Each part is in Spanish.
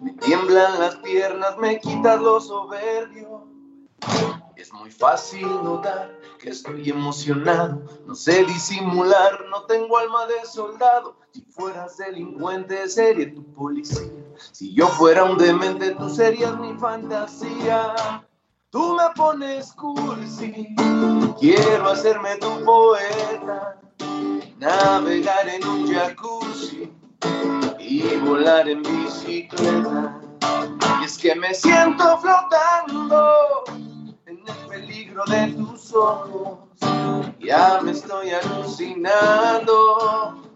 me tiemblan las piernas, me quitas lo soberbio. Es muy fácil notar que estoy emocionado, no sé disimular, no tengo alma de soldado. Si fueras delincuente sería tu policía, si yo fuera un demente tú serías mi fantasía. Tú me pones cursi, quiero hacerme tu poeta navegar en un jacuzzi y volar en bicicleta. Y es que me siento flotando en el peligro de tus ojos. Ya me estoy alucinando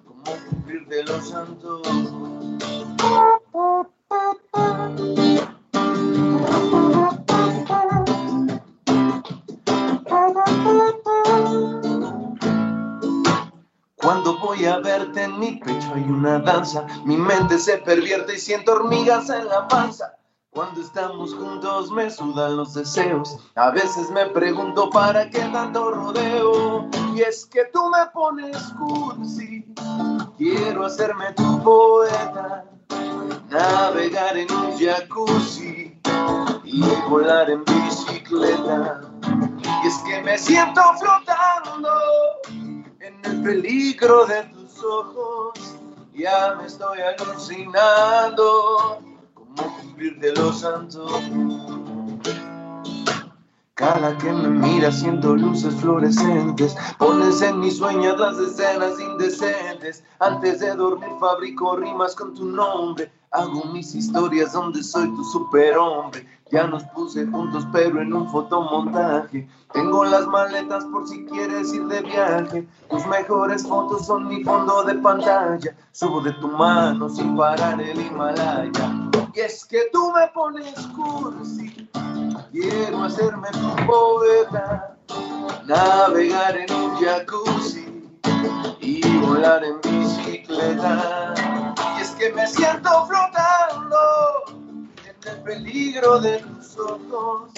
como cumplir de los santos. Cuando voy a verte en mi pecho hay una danza, mi mente se pervierte y siento hormigas en la panza. Cuando estamos juntos me sudan los deseos, a veces me pregunto para qué tanto rodeo. Y es que tú me pones cursi, quiero hacerme tu poeta, navegar en un jacuzzi y volar en bicicleta. Y es que me siento flotando el peligro de tus ojos. Ya me estoy alucinando como cumplir de los santos. Cada que me mira siento luces fluorescentes, pones en mis sueños las escenas indecentes. Antes de dormir fabrico rimas con tu nombre, hago mis historias donde soy tu superhombre. Ya nos puse juntos pero en un fotomontaje. Tengo las maletas por si quieres ir de viaje. Tus mejores fotos son mi fondo de pantalla. Subo de tu mano sin parar el Himalaya. Y es que tú me pones cursi. Quiero hacerme tu poeta. Navegar en un jacuzzi y volar en bicicleta. Que me siento flotando en el peligro de tus ojos.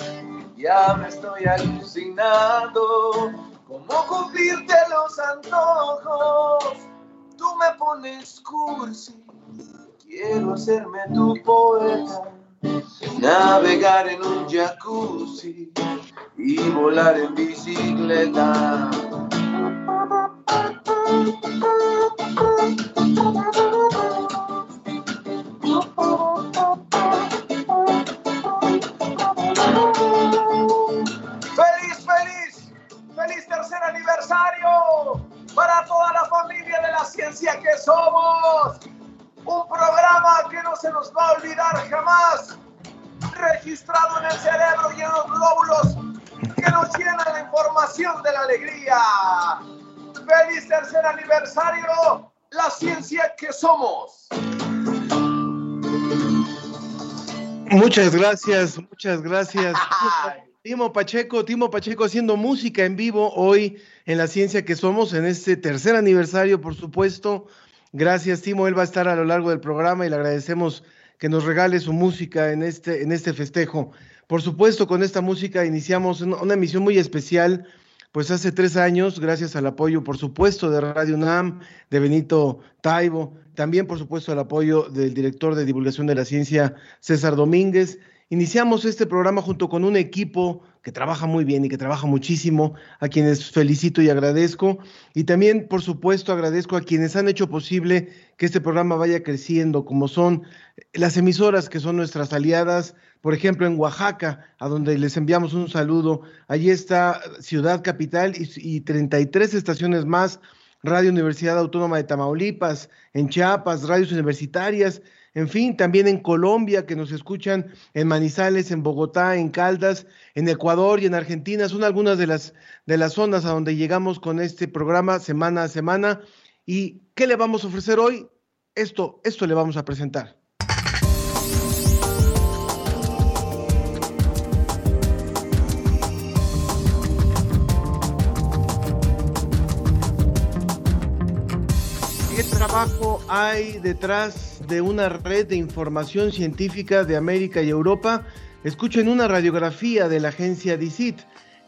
Ya me estoy alucinando. ¿Cómo cumplirte los antojos? Tú me pones cursi. Quiero hacerme tu poeta. Navegar en un jacuzzi y volar en bicicleta. ¡Feliz, aniversario! Para toda la familia de la ciencia que somos. Un programa que no se nos va a olvidar jamás. Registrado en el cerebro y en los glóbulos que nos llenan la información de la alegría. ¡Feliz tercer aniversario! La ciencia que somos. Muchas gracias, muchas gracias. Timo Pacheco, Timo Pacheco haciendo música en vivo hoy en la ciencia que somos, en este tercer aniversario, por supuesto. Gracias, Timo. Él va a estar a lo largo del programa y le agradecemos que nos regale su música en este, en este festejo. Por supuesto, con esta música iniciamos una, emisión muy especial, pues hace tres años, gracias al apoyo, por supuesto, de Radio UNAM, de Benito Taibo, también, por supuesto, al apoyo del director de divulgación de la ciencia, César Domínguez. Iniciamos este programa junto con un equipo que trabaja muy bien y que trabaja muchísimo, a quienes felicito y agradezco. Y también, por supuesto, agradezco a quienes han hecho posible que este programa vaya creciendo, como son las emisoras que son nuestras aliadas, por ejemplo, en Oaxaca, a donde les enviamos un saludo. Allí está Ciudad Capital y, y 33 estaciones más, Radio Universidad Autónoma de Tamaulipas, en Chiapas, radios universitarias, en fin, también en Colombia, que nos escuchan en Manizales, en Bogotá, en Caldas, en Ecuador y en Argentina. Son algunas de las, de las zonas a donde llegamos con este programa semana a semana. ¿Y qué le vamos a ofrecer hoy? Esto, esto le vamos a presentar. ¿Qué trabajo hay detrás de una red de información científica de América y Europa? Escuchen una radiografía de la agencia DICIT.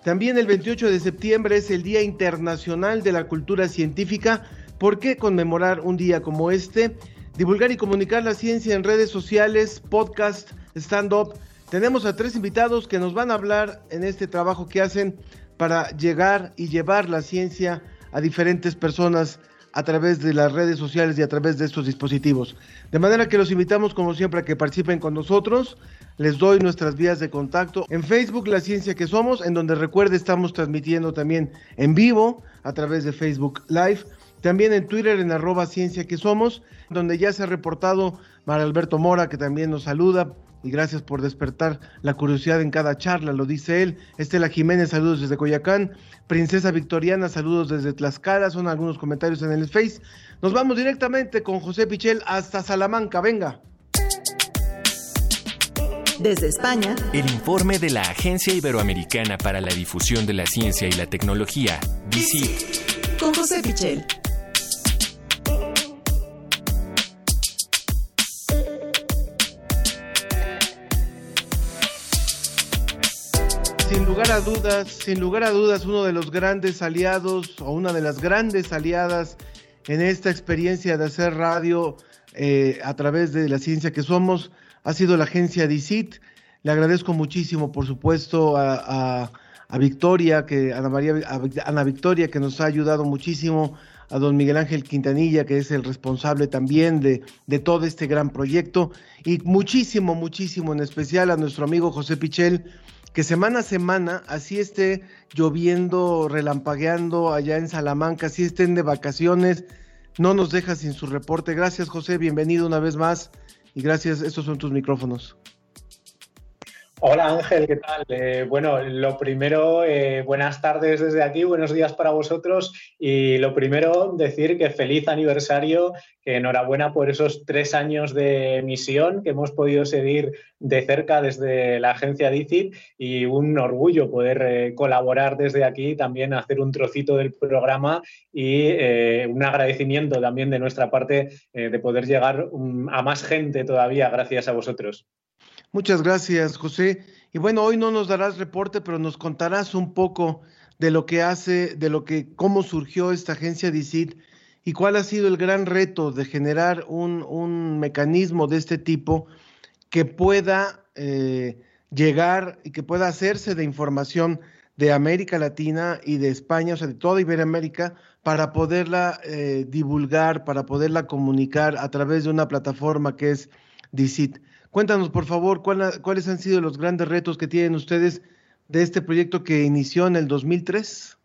También el 28 de septiembre es el Día Internacional de la Cultura Científica. ¿Por qué conmemorar un día como este? Divulgar y comunicar la ciencia en redes sociales, podcast, stand-up. Tenemos a tres invitados que nos van a hablar en este trabajo que hacen para llegar y llevar la ciencia a diferentes personas a través de las redes sociales y a través de estos dispositivos. De manera que los invitamos como siempre a que participen con nosotros. Les doy nuestras vías de contacto en Facebook La Ciencia que Somos, en donde recuerde estamos transmitiendo también en vivo a través de Facebook Live. También en Twitter en arroba Ciencia que Somos, donde ya se ha reportado Mar Alberto Mora, que también nos saluda y gracias por despertar la curiosidad en cada charla, lo dice él. Estela Jiménez, saludos desde Coyacán. Princesa Victoriana, saludos desde Tlaxcala, son algunos comentarios en el Face. Nos vamos directamente con José Pichel hasta Salamanca, venga. Desde España, el informe de la Agencia Iberoamericana para la Difusión de la Ciencia y la Tecnología, DICIT. Con José Pichel. Sin lugar a dudas, sin lugar a dudas, uno de los grandes aliados o una de las grandes aliadas en esta experiencia de hacer radio eh, a través de la ciencia que somos ha sido la agencia DICIT. Le agradezco muchísimo, por supuesto, a, Victoria, que Ana María, Ana Victoria, que nos ha ayudado muchísimo, a don Miguel Ángel Quintanilla, que es el responsable también de, de todo este gran proyecto, y muchísimo, muchísimo en especial a nuestro amigo José Pichel, que semana a semana, así esté lloviendo, relampagueando allá en Salamanca, así estén de vacaciones, no nos deja sin su reporte. Gracias, José, bienvenido una vez más y gracias, estos son tus micrófonos. Hola Ángel, ¿qué tal? Eh, bueno, lo primero, eh, buenas tardes desde aquí, buenos días para vosotros y lo primero, decir que feliz aniversario, enhorabuena por esos tres años de misión que hemos podido seguir de cerca desde la agencia DICIT y un orgullo poder eh, colaborar desde aquí, también hacer un trocito del programa y un agradecimiento también de nuestra parte de poder llegar um, a más gente todavía gracias a vosotros. Muchas gracias, José. Y bueno, hoy no nos darás reporte, pero nos contarás un poco de lo que hace, de lo que, cómo surgió esta agencia DICIT y cuál ha sido el gran reto de generar un, mecanismo de este tipo que pueda eh, llegar y que pueda hacerse de información de América Latina y de España, o sea, de toda Iberoamérica, para poderla eh, divulgar, para poderla comunicar a través de una plataforma que es DICIT. Cuéntanos, por favor, cuáles han sido los grandes retos que tienen ustedes de este proyecto que inició en el 2003.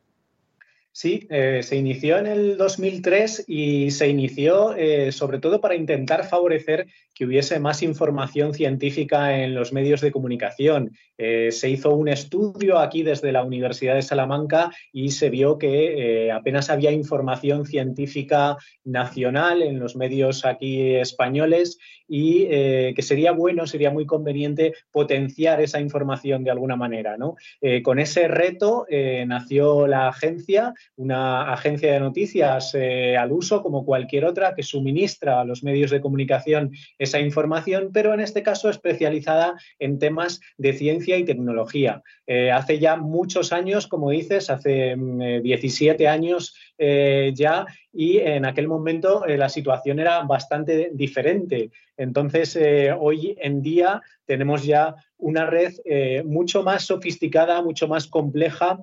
Sí, eh, se inició en el 2003 y se inició eh, sobre todo para intentar favorecer que hubiese más información científica en los medios de comunicación. Eh, se hizo un estudio aquí desde la Universidad de Salamanca y se vio que apenas había información científica nacional en los medios aquí españoles y que sería bueno, sería muy conveniente potenciar esa información de alguna manera. ¿no? con ese reto nació la agencia una agencia de noticias eh, al uso como cualquier otra que suministra a los medios de comunicación información, pero en este caso especializada en temas de ciencia y tecnología. Eh, hace ya muchos años, como dices, hace 17 mm, eh, años ya, y en aquel momento la situación era bastante diferente. Entonces, hoy en día tenemos ya una red mucho más sofisticada, mucho más compleja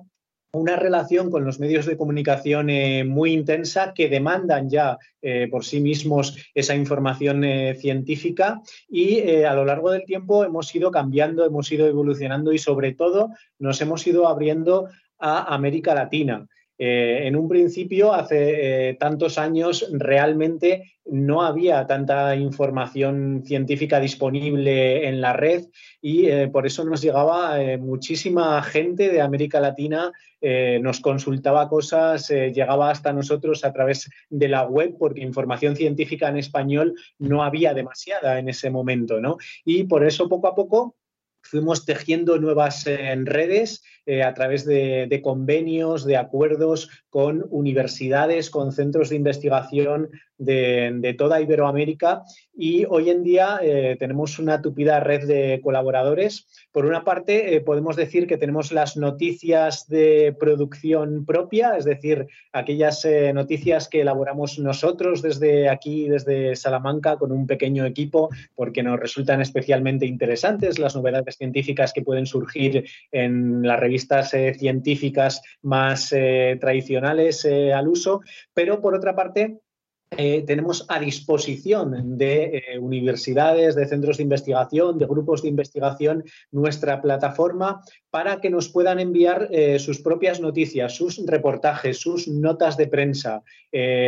una relación con los medios de comunicación eh, muy intensa que demandan ya eh, por sí mismos esa información eh, científica y a lo largo del tiempo hemos ido cambiando, hemos ido evolucionando y sobre todo nos hemos ido abriendo a América Latina. Eh, en un principio, hace eh, tantos años, realmente no había tanta información científica disponible en la red y eh, por eso nos llegaba muchísima gente de América Latina, nos consultaba cosas, llegaba hasta nosotros a través de la web porque información científica en español no había demasiada en ese momento, ¿no? Y por eso poco a poco fuimos tejiendo nuevas eh, redes eh, a través de, convenios, de acuerdos con universidades, con centros de investigación de, toda Iberoamérica y hoy en día eh, tenemos una tupida red de colaboradores. Por una parte, podemos decir que tenemos las noticias de producción propia, es decir, aquellas noticias que elaboramos nosotros desde aquí, desde Salamanca, con un pequeño equipo, porque nos resultan especialmente interesantes las novedades científicas que pueden surgir en las revistas eh, científicas más eh, tradicionales eh, al uso, pero por otra parte, tenemos a disposición de universidades, de centros de investigación, de grupos de investigación, nuestra plataforma para que nos puedan enviar sus propias noticias, sus reportajes, sus notas de prensa.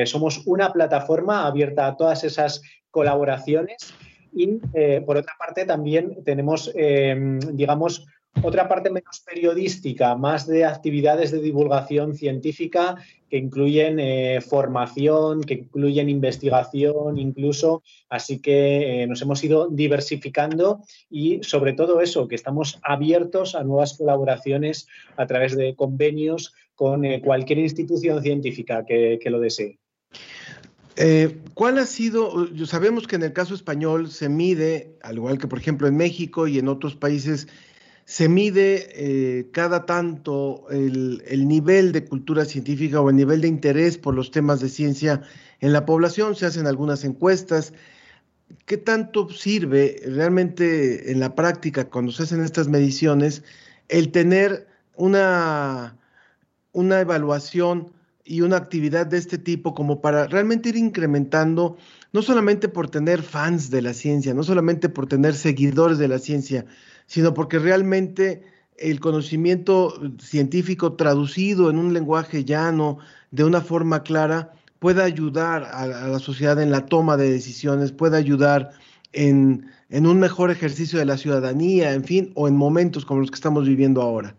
somos una plataforma abierta a todas esas colaboraciones y eh, por otra parte también tenemos, eh, digamos, otra parte menos periodística, más de actividades de divulgación científica que incluyen eh, formación, que incluyen investigación incluso. Así que nos hemos ido diversificando y sobre todo eso, que estamos abiertos a nuevas colaboraciones a través de convenios con cualquier institución científica que lo desee. Eh, ¿Cuál ha sido? Sabemos que en el caso español se mide, al igual que por ejemplo en México y en otros países, se mide eh, cada tanto el, nivel de cultura científica o el nivel de interés por los temas de ciencia en la población. Se hacen algunas encuestas. ¿Qué tanto sirve realmente en la práctica cuando se hacen estas mediciones el tener una, una evaluación? Y una actividad de este tipo como para realmente ir incrementando, no solamente por tener fans de la ciencia, no solamente por tener seguidores de la ciencia, sino porque realmente el conocimiento científico traducido en un lenguaje llano, de una forma clara, pueda ayudar a, la sociedad en la toma de decisiones, puede ayudar en, en un mejor ejercicio de la ciudadanía, en fin, o en momentos como los que estamos viviendo ahora.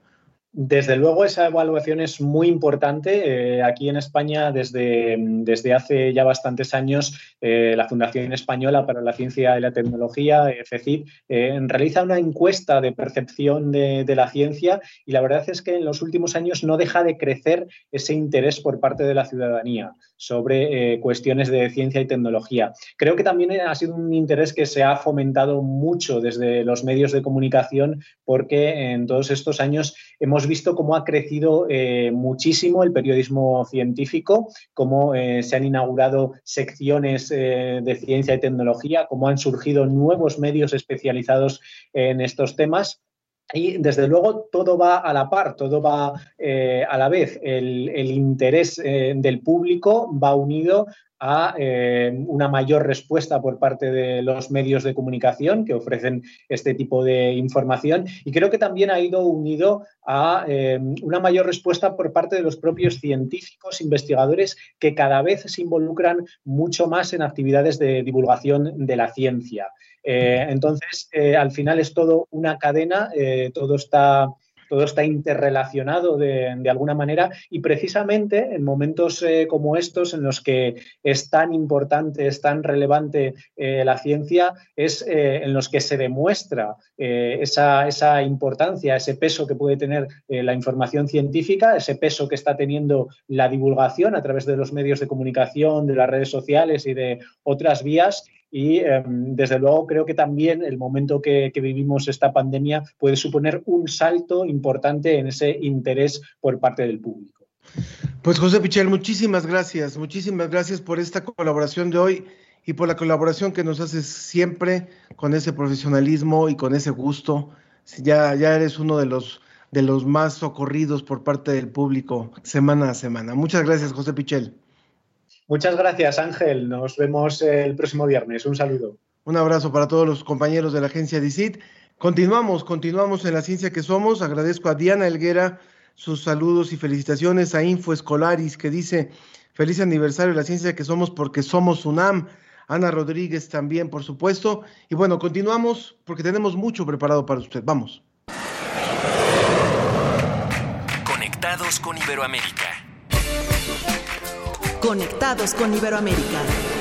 Desde luego, esa evaluación es muy importante. Eh, aquí en España, desde, desde, hace ya bastantes años, eh, la Fundación Española para la Ciencia y la Tecnología, eh, FECIT, realiza una encuesta de percepción de, de, la ciencia y la verdad es que en los últimos años no deja de crecer ese interés por parte de la ciudadanía sobre cuestiones de ciencia y tecnología. Creo que también ha sido un interés que se ha fomentado mucho desde los medios de comunicación porque en todos estos años hemos visto cómo ha crecido eh, muchísimo el periodismo científico, cómo eh, se han inaugurado secciones eh, de ciencia y tecnología, cómo han surgido nuevos medios especializados en estos temas. Y desde luego todo va a la par, todo va a la vez. El, interés del público va unido a eh, una mayor respuesta por parte de los medios de comunicación que ofrecen este tipo de información y creo que también ha ido unido a eh, una mayor respuesta por parte de los propios científicos, investigadores que cada vez se involucran mucho más en actividades de divulgación de la ciencia. Eh, entonces, al final es todo una cadena, todo está todo está interrelacionado de, alguna manera y precisamente en momentos eh, como estos en los que es tan importante, es tan relevante eh, la ciencia, es eh, en los que se demuestra esa, esa, importancia, ese peso que puede tener la información científica, ese peso que está teniendo la divulgación a través de los medios de comunicación, de las redes sociales y de otras vías y em, desde luego creo que también el momento que, vivimos esta pandemia puede suponer un salto importante en ese interés por parte del público. Pues José Pichel, muchísimas gracias, muchísimas gracias por esta colaboración de hoy y por la colaboración que nos haces siempre con ese profesionalismo y con ese gusto. Ya, ya eres uno de los, de los más socorridos por parte del público semana a semana. Muchas gracias, José Pichel. Muchas gracias, Ángel. Nos vemos el próximo viernes. Un saludo. Un abrazo para todos los compañeros de la agencia DICIT. Continuamos, continuamos en la ciencia que somos. Agradezco a Diana Elguera sus saludos y felicitaciones a Info Escolaris que dice feliz aniversario de la ciencia que somos porque somos UNAM. Ana Rodríguez también, por supuesto. Y bueno, continuamos porque tenemos mucho preparado para usted. Vamos. Conectados con Iberoamérica. Conectados con Iberoamérica.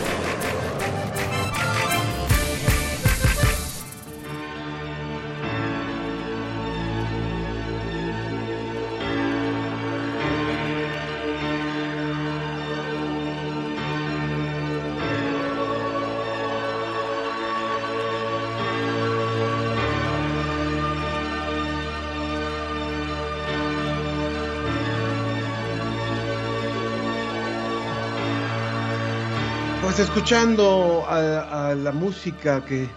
Escuchando a, la música que,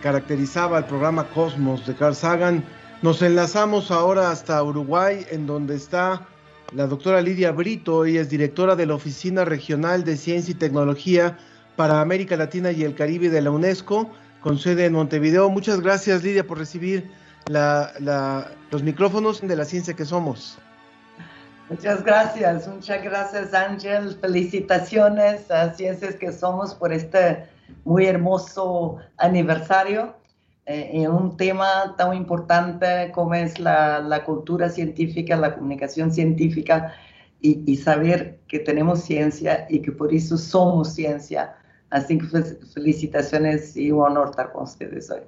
caracterizaba el programa Cosmos de Carl Sagan, nos enlazamos ahora hasta Uruguay, en donde está la doctora Lidia Brito, ella es directora de la Oficina Regional de Ciencia y Tecnología para América Latina y el Caribe de la UNESCO, con sede en Montevideo. Muchas gracias, Lidia, por recibir los micrófonos de la ciencia que somos. Muchas gracias, muchas gracias Ángel, felicitaciones a Ciencias que Somos por este muy hermoso aniversario eh, en un tema tan importante como es la, cultura científica, la comunicación científica y, saber que tenemos ciencia y que por eso somos ciencia. Así que felicitaciones y un honor estar con ustedes hoy.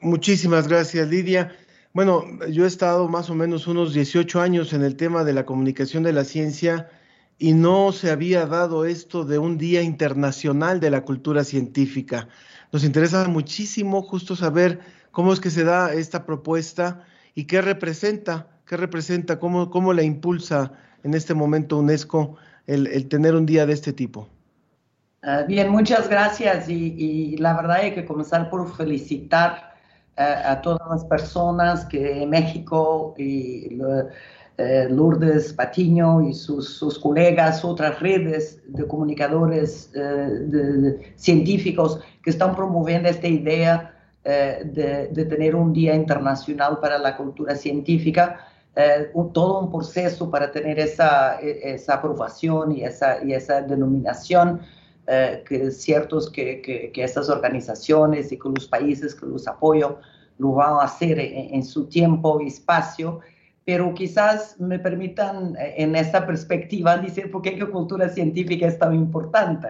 Muchísimas gracias, Lidia. Bueno, yo he estado más o menos unos 18 años en el tema de la comunicación de la ciencia y no se había dado esto de un Día Internacional de la Cultura Científica. Nos interesa muchísimo justo saber cómo es que se da esta propuesta y qué representa, qué representa, cómo, cómo la impulsa en este momento UNESCO el, tener un día de este tipo. Ah, bien, muchas gracias y, y la verdad hay que comenzar por felicitar a, todas las personas que en México y eh, Lourdes Patiño y sus, colegas, otras redes de comunicadores eh, científicos que están promoviendo esta idea eh, de, tener un Día Internacional para la Cultura Científica. todo un proceso para tener esa, esa aprobación y esa, y esa denominación. Eh, que es cierto que, que, que, estas organizaciones y que los países que los apoyan lo van a hacer en, su tiempo y espacio, pero quizás me permitan eh, en esta perspectiva decir por qué la cultura científica es tan importante.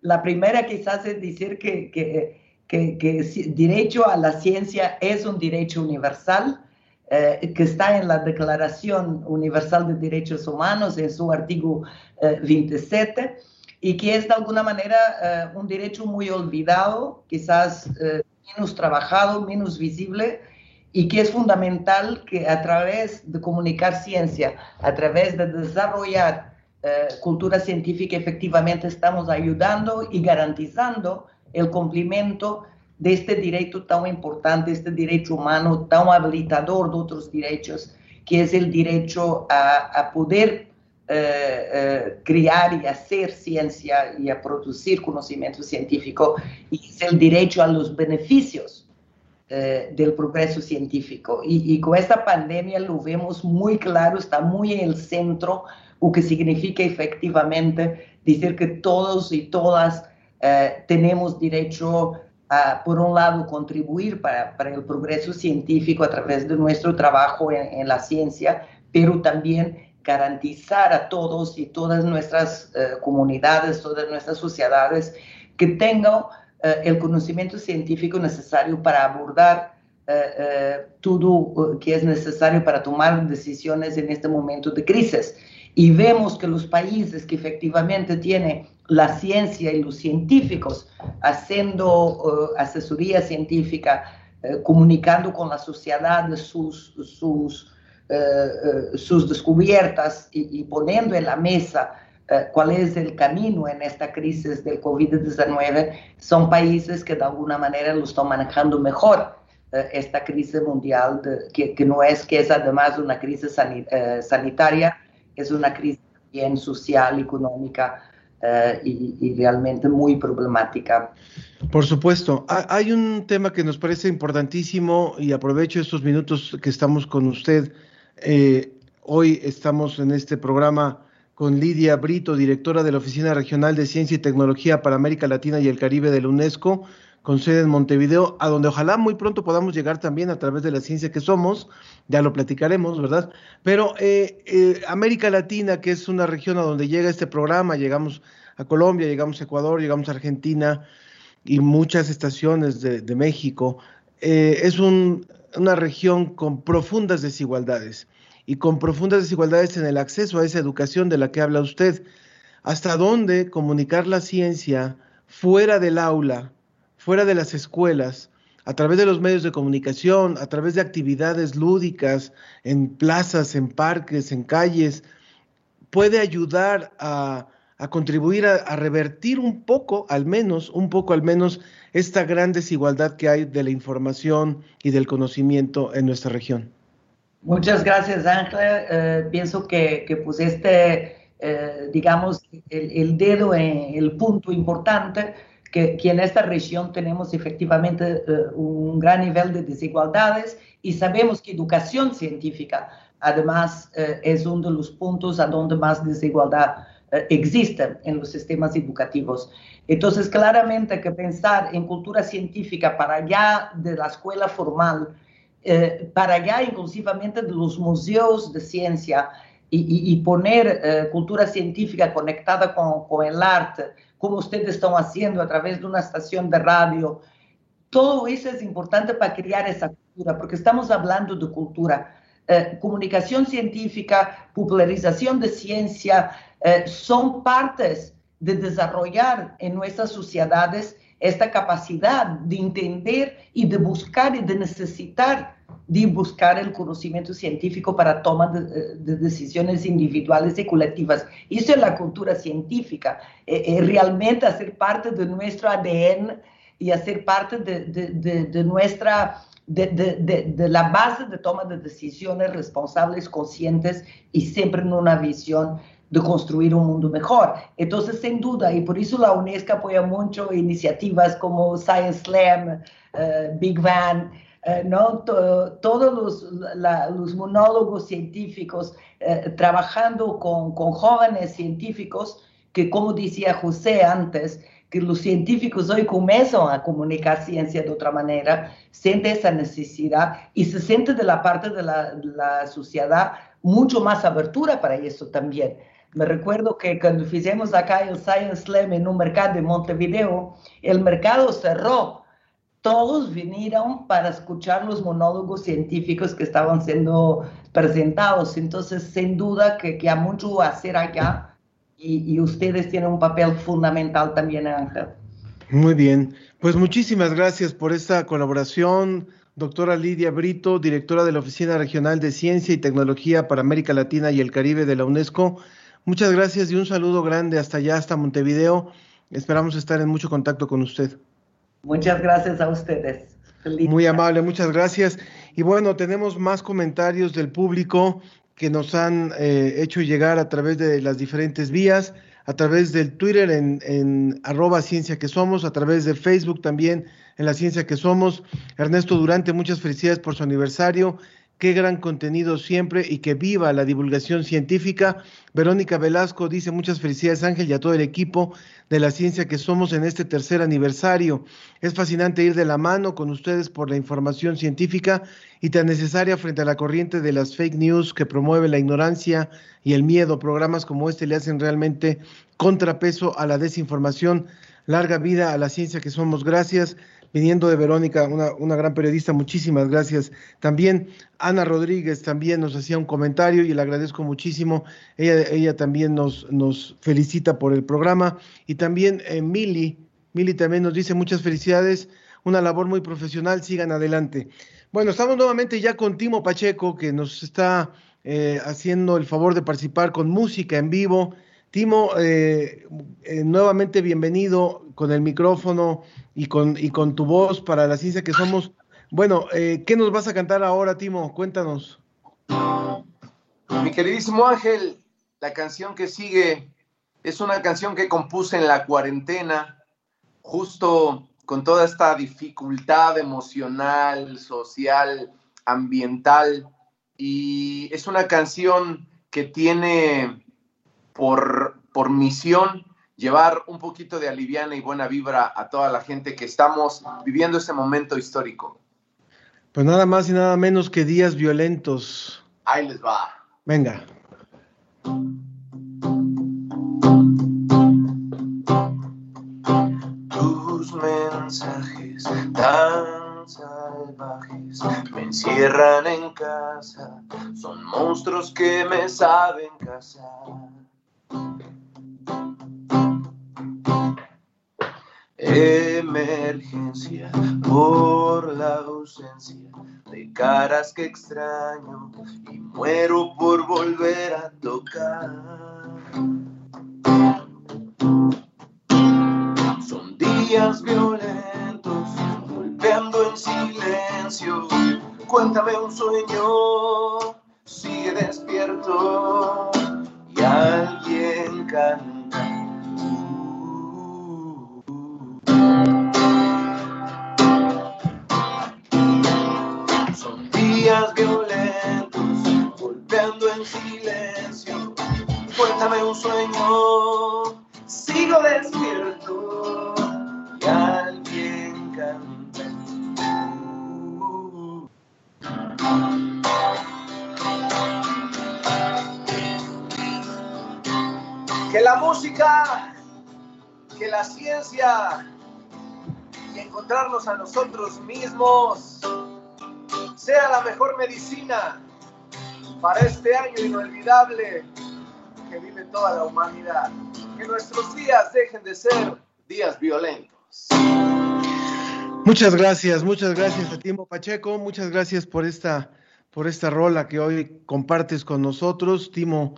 La primera quizás es decir que, que, que, que derecho a la ciencia es un derecho universal, eh, que está en la Declaración Universal de Derechos Humanos, en su artículo 27 y que es de alguna manera eh, un derecho muy olvidado, quizás eh, menos trabajado, menos visible, y que es fundamental que a través de comunicar ciencia, a través de desarrollar eh, cultura científica, efectivamente estamos ayudando y garantizando el cumplimiento de este derecho tan importante, este derecho humano tan habilitador de otros derechos, que es el derecho a, a poder eh, eh, crear y hacer ciencia y a producir conocimiento científico y es el derecho a los beneficios eh, del progreso científico. Y, con esta pandemia lo vemos muy claro, está muy en el centro, lo que significa efectivamente decir que todos y todas tenemos derecho a, por un lado, contribuir para, para, el progreso científico a través de nuestro trabajo en, en la ciencia, pero también garantizar a todos y todas nuestras eh, comunidades, todas nuestras sociedades, que tengan eh, el conocimiento científico necesario para abordar eh, todo que es necesario para tomar decisiones en este momento de crisis. Y vemos que los países que efectivamente tienen la ciencia y los científicos haciendo asesoría científica, comunicando con la sociedad sus, sus eh, eh, sus descubiertas y, poniendo en la mesa eh, cuál es el camino en esta crisis del COVID-19, son países que de alguna manera lo están manejando mejor esta crisis mundial, que, no es que es además una crisis sanitaria, es una crisis bien social, económica, y, y, realmente muy problemática. Por supuesto. Hay un tema que nos parece importantísimo y aprovecho estos minutos que estamos con usted eh, hoy estamos en este programa con Lidia Brito, directora de la Oficina Regional de Ciencia y Tecnología para América Latina y el Caribe de la UNESCO, con sede en Montevideo, a donde ojalá muy pronto podamos llegar también a través de la ciencia que somos, ya lo platicaremos, ¿verdad? Pero eh, eh, América Latina, que es una región a donde llega este programa, llegamos a Colombia, llegamos a Ecuador, llegamos a Argentina y muchas estaciones de, México, es una región con profundas desigualdades y con profundas desigualdades en el acceso a esa educación de la que habla usted. ¿Hasta dónde comunicar la ciencia fuera del aula, fuera de las escuelas, a través de los medios de comunicación, a través de actividades lúdicas, en plazas, en parques, en calles, puede ayudar a, a contribuir a, revertir un poco, al menos, un poco al menos, esta gran desigualdad que hay de la información y del conocimiento en nuestra región. Muchas gracias, Ángel. Eh, pienso que, que pusiste, eh, digamos, el, dedo en el punto importante, que, que en esta región tenemos efectivamente eh, un gran nivel de desigualdades y sabemos que educación científica, además, es uno de los puntos a donde más desigualdad existe en los sistemas educativos. Entonces, claramente que pensar en cultura científica para allá de la escuela formal, eh, para allá inclusivamente de los museos de ciencia y, poner eh, cultura científica conectada con, con, el arte, como ustedes están haciendo a través de una estación de radio, todo eso es importante para crear esa cultura, porque estamos hablando de cultura. Eh, comunicación científica, popularización de ciencia, son partes de desarrollar en nuestras sociedades esta capacidad de entender y de buscar y de necesitar de buscar el conocimiento científico para toma de, decisiones individuales y colectivas. Eso es la cultura científica, eh, eh, realmente hacer parte de nuestro ADN y hacer parte de, de nuestra, de, la base de toma de decisiones responsables, conscientes y siempre en una visión de construir un mundo mejor. Entonces, sin duda, y por eso la UNESCO apoya mucho iniciativas como Science Slam, eh, Big Van, eh, ¿no? todos los, los, monólogos científicos eh, trabajando con, con, jóvenes científicos que, como decía José antes, que los científicos hoy comienzan a comunicar ciencia de otra manera, siente esa necesidad y se siente de la parte de la, la sociedad mucho más abertura para eso también. Me recuerdo que cuando hicimos acá el Science Slam en un mercado de Montevideo, el mercado cerró. Todos vinieron para escuchar los monólogos científicos que estaban siendo presentados. Entonces, sin duda que, que hay mucho a hacer acá y, y ustedes tienen un papel fundamental también, Ángel. Muy bien. Pues muchísimas gracias por esta colaboración, doctora Lidia Brito, directora de la Oficina Regional de Ciencia y Tecnología para América Latina y el Caribe de la UNESCO. Muchas gracias y un saludo grande hasta allá, hasta Montevideo. Esperamos estar en mucho contacto con usted. Muchas gracias a ustedes. Muy amable, muchas gracias. Y bueno, tenemos más comentarios del público que nos han eh, hecho llegar a través de las diferentes vías, a través del Twitter en, en arroba ciencia que somos, a través de Facebook también en la ciencia que somos. Ernesto Durante, muchas felicidades por su aniversario qué gran contenido siempre y que viva la divulgación científica. Verónica Velasco dice muchas felicidades Ángel y a todo el equipo de la ciencia que somos en este tercer aniversario. Es fascinante ir de la mano con ustedes por la información científica y tan necesaria frente a la corriente de las fake news que promueve la ignorancia y el miedo. Programas como este le hacen realmente contrapeso a la desinformación. Larga vida a la ciencia que somos. Gracias viniendo de Verónica, una, gran periodista, muchísimas gracias. También Ana Rodríguez también nos hacía un comentario y le agradezco muchísimo. Ella, ella también nos, felicita por el programa. Y también eh, Mili, Mili también nos dice muchas felicidades, una labor muy profesional, sigan adelante. Bueno, estamos nuevamente ya con Timo Pacheco, que nos está eh, haciendo el favor de participar con música en vivo. Timo, eh, nuevamente bienvenido con el micrófono y con, y con tu voz para la ciencia que somos. Bueno, eh, ¿qué nos vas a cantar ahora, Timo? Cuéntanos. Mi queridísimo Ángel, la canción que sigue es una canción que compuse en la cuarentena, justo con toda esta dificultad emocional, social, ambiental, y es una canción que tiene por, por misión llevar un poquito de aliviana y buena vibra a toda la gente que estamos viviendo ese momento histórico. Pues nada más y nada menos que días violentos. Ahí les va. Venga. Tus mensajes tan salvajes me encierran en casa, son monstruos que me saben cazar Emergencia por la ausencia de caras que extraño y muero por volver a tocar. Son días violentos, golpeando en silencio. Cuéntame un sueño, sigue despierto y alguien canta. Silencio. Cuéntame un sueño, sigo despierto y alguien canta. Que la música, que la ciencia y encontrarnos a nosotros mismos sea la mejor medicina para este año inolvidable que vive toda la humanidad. Que nuestros días dejen de ser días violentos. Muchas gracias, muchas gracias a Timo Pacheco, muchas gracias por esta, por esta rola que hoy compartes con nosotros. Timo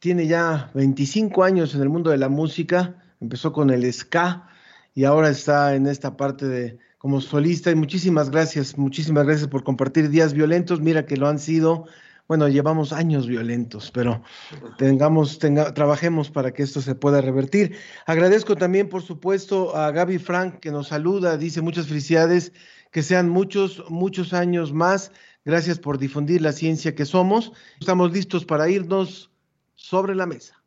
tiene ya 25 años en el mundo de la música, empezó con el ska y ahora está en esta parte de como solista y muchísimas gracias, muchísimas gracias por compartir días violentos. Mira que lo han sido, bueno, llevamos años violentos, pero tengamos, tenga, trabajemos para que esto se pueda revertir. Agradezco también, por supuesto, a Gaby Frank que nos saluda, dice muchas felicidades, que sean muchos, muchos años más. Gracias por difundir la ciencia que somos. Estamos listos para irnos sobre la mesa.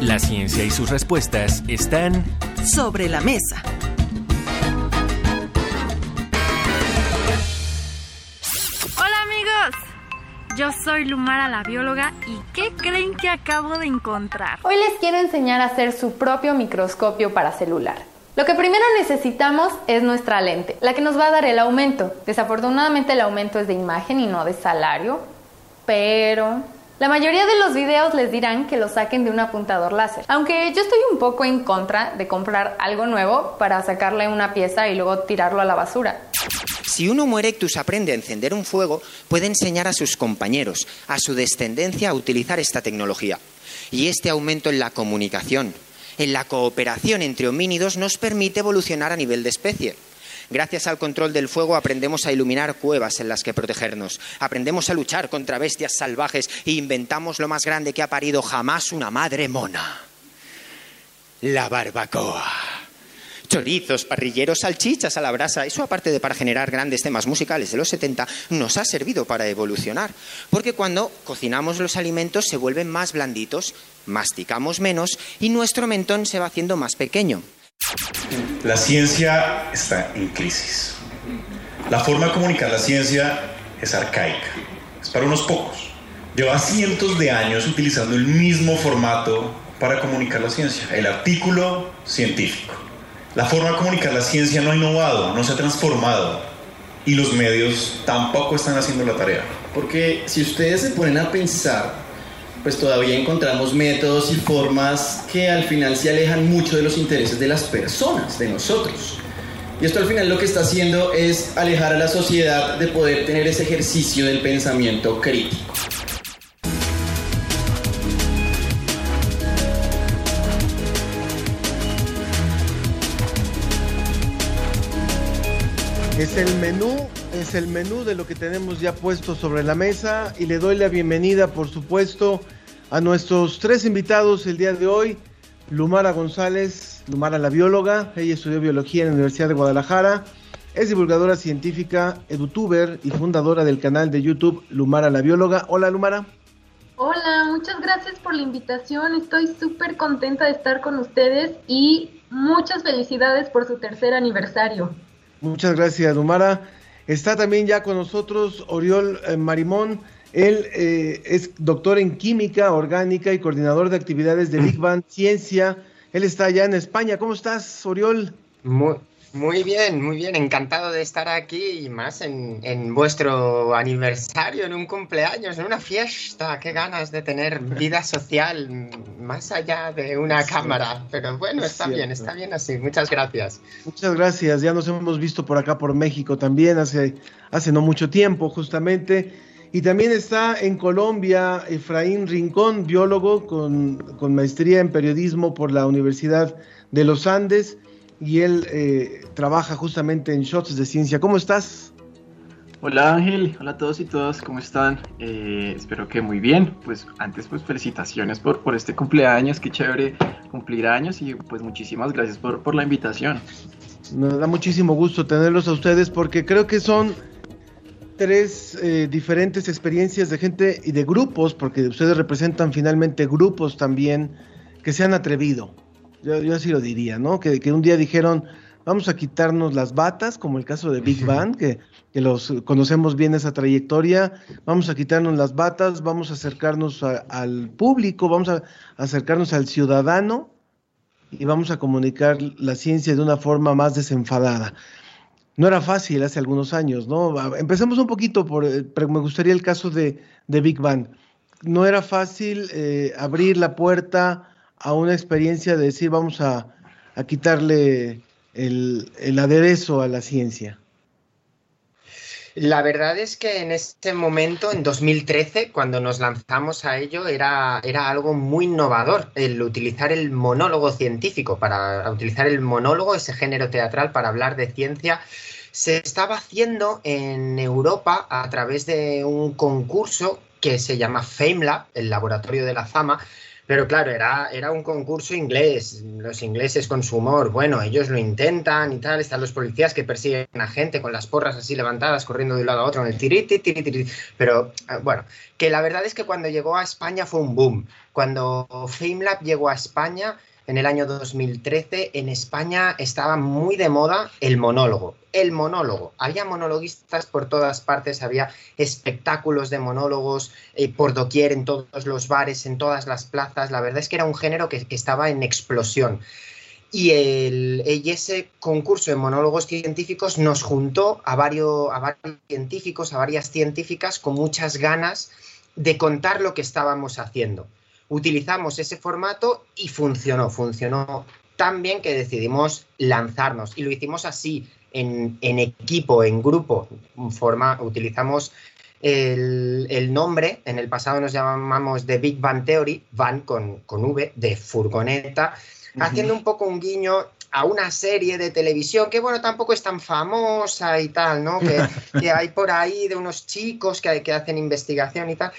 La ciencia y sus respuestas están sobre la mesa. Yo soy Lumara la bióloga y ¿qué creen que acabo de encontrar? Hoy les quiero enseñar a hacer su propio microscopio paracelular. Lo que primero necesitamos es nuestra lente, la que nos va a dar el aumento. Desafortunadamente el aumento es de imagen y no de salario, pero la mayoría de los videos les dirán que lo saquen de un apuntador láser, aunque yo estoy un poco en contra de comprar algo nuevo para sacarle una pieza y luego tirarlo a la basura. Si un Homo erectus aprende a encender un fuego, puede enseñar a sus compañeros, a su descendencia, a utilizar esta tecnología. Y este aumento en la comunicación, en la cooperación entre homínidos, nos permite evolucionar a nivel de especie. Gracias al control del fuego aprendemos a iluminar cuevas en las que protegernos, aprendemos a luchar contra bestias salvajes e inventamos lo más grande que ha parido jamás una madre mona. La barbacoa. Chorizos, parrilleros, salchichas a la brasa. Eso, aparte de para generar grandes temas musicales de los 70, nos ha servido para evolucionar. Porque cuando cocinamos los alimentos se vuelven más blanditos, masticamos menos y nuestro mentón se va haciendo más pequeño. La ciencia está en crisis. La forma de comunicar la ciencia es arcaica. Es para unos pocos. Lleva cientos de años utilizando el mismo formato para comunicar la ciencia, el artículo científico. La forma de comunicar la ciencia no ha innovado, no se ha transformado y los medios tampoco están haciendo la tarea. Porque si ustedes se ponen a pensar, pues todavía encontramos métodos y formas que al final se alejan mucho de los intereses de las personas, de nosotros. Y esto al final lo que está haciendo es alejar a la sociedad de poder tener ese ejercicio del pensamiento crítico. Es el menú, es el menú de lo que tenemos ya puesto sobre la mesa y le doy la bienvenida, por supuesto, a nuestros tres invitados el día de hoy. Lumara González, Lumara la bióloga, ella estudió biología en la Universidad de Guadalajara, es divulgadora científica, edutuber y fundadora del canal de YouTube Lumara la bióloga. Hola Lumara. Hola, muchas gracias por la invitación, estoy súper contenta de estar con ustedes y muchas felicidades por su tercer aniversario. Muchas gracias, Lumara. Está también ya con nosotros Oriol eh, Marimón. Él eh, es doctor en química orgánica y coordinador de actividades de Big Bang Ciencia. Él está allá en España. ¿Cómo estás, Oriol? Muy, muy bien, muy bien. Encantado de estar aquí y más en, en, vuestro aniversario, en un cumpleaños, en una fiesta. Qué ganas de tener vida social más allá de una sí. cámara. Pero bueno, está Cierto. bien, está bien así. Muchas gracias. Muchas gracias. Ya nos hemos visto por acá, por México también, hace, hace no mucho tiempo, justamente. Y también está en Colombia Efraín Rincón, biólogo con, con, maestría en periodismo por la Universidad de los Andes y él eh, trabaja justamente en Shots de Ciencia. ¿Cómo estás? Hola Ángel, hola a todos y todas, ¿cómo están? Eh, espero que muy bien. Pues antes pues felicitaciones por, por este cumpleaños, qué chévere cumplir años y pues muchísimas gracias por, por la invitación. Me da muchísimo gusto tenerlos a ustedes porque creo que son tres eh, diferentes experiencias de gente y de grupos, porque ustedes representan finalmente grupos también que se han atrevido. Yo, yo así lo diría, ¿no? Que, que, un día dijeron, vamos a quitarnos las batas, como el caso de Big Bang, que, que los conocemos bien esa trayectoria, vamos a quitarnos las batas, vamos a acercarnos a, al público, vamos a acercarnos al ciudadano y vamos a comunicar la ciencia de una forma más desenfadada no era fácil hace algunos años, ¿no? Empecemos un poquito por, eh, me gustaría el caso de, de Big Bang. No era fácil eh, abrir la puerta a una experiencia de decir vamos a, a quitarle el, el aderezo a la ciencia. La verdad es que en este momento, en 2013, cuando nos lanzamos a ello, era, era algo muy innovador el utilizar el monólogo científico, para utilizar el monólogo, ese género teatral, para hablar de ciencia. Se estaba haciendo en Europa a través de un concurso que se llama FameLab, el laboratorio de la fama, pero claro, era, era un concurso inglés, los ingleses con su humor, bueno, ellos lo intentan y tal, están los policías que persiguen a gente con las porras así levantadas, corriendo de un lado a otro en el tiriti, tiriti, pero eh, bueno, que la verdad es que cuando llegó a España fue un boom. Cuando FameLab llegó a España, en el año 2013, en España estaba muy de moda el monólogo. El monólogo. Había monologuistas por todas partes, había espectáculos de monólogos eh, por doquier, en todos los bares, en todas las plazas. La verdad es que era un género que, estaba en explosión. Y, el, ese concurso de monólogos científicos nos juntó a varios, a varios científicos, a varias científicas con muchas ganas de contar lo que estábamos haciendo utilizamos ese formato y funcionó, funcionó tan bien que decidimos lanzarnos y lo hicimos así, en, equipo, en grupo, forma, utilizamos el, nombre, en el pasado nos llamamos The Big Bang Theory, van con, con V, de furgoneta, haciendo un poco un guiño a una serie de televisión que, bueno, tampoco es tan famosa y tal, ¿no? Que, que hay por ahí de unos chicos que, que hacen investigación y tal.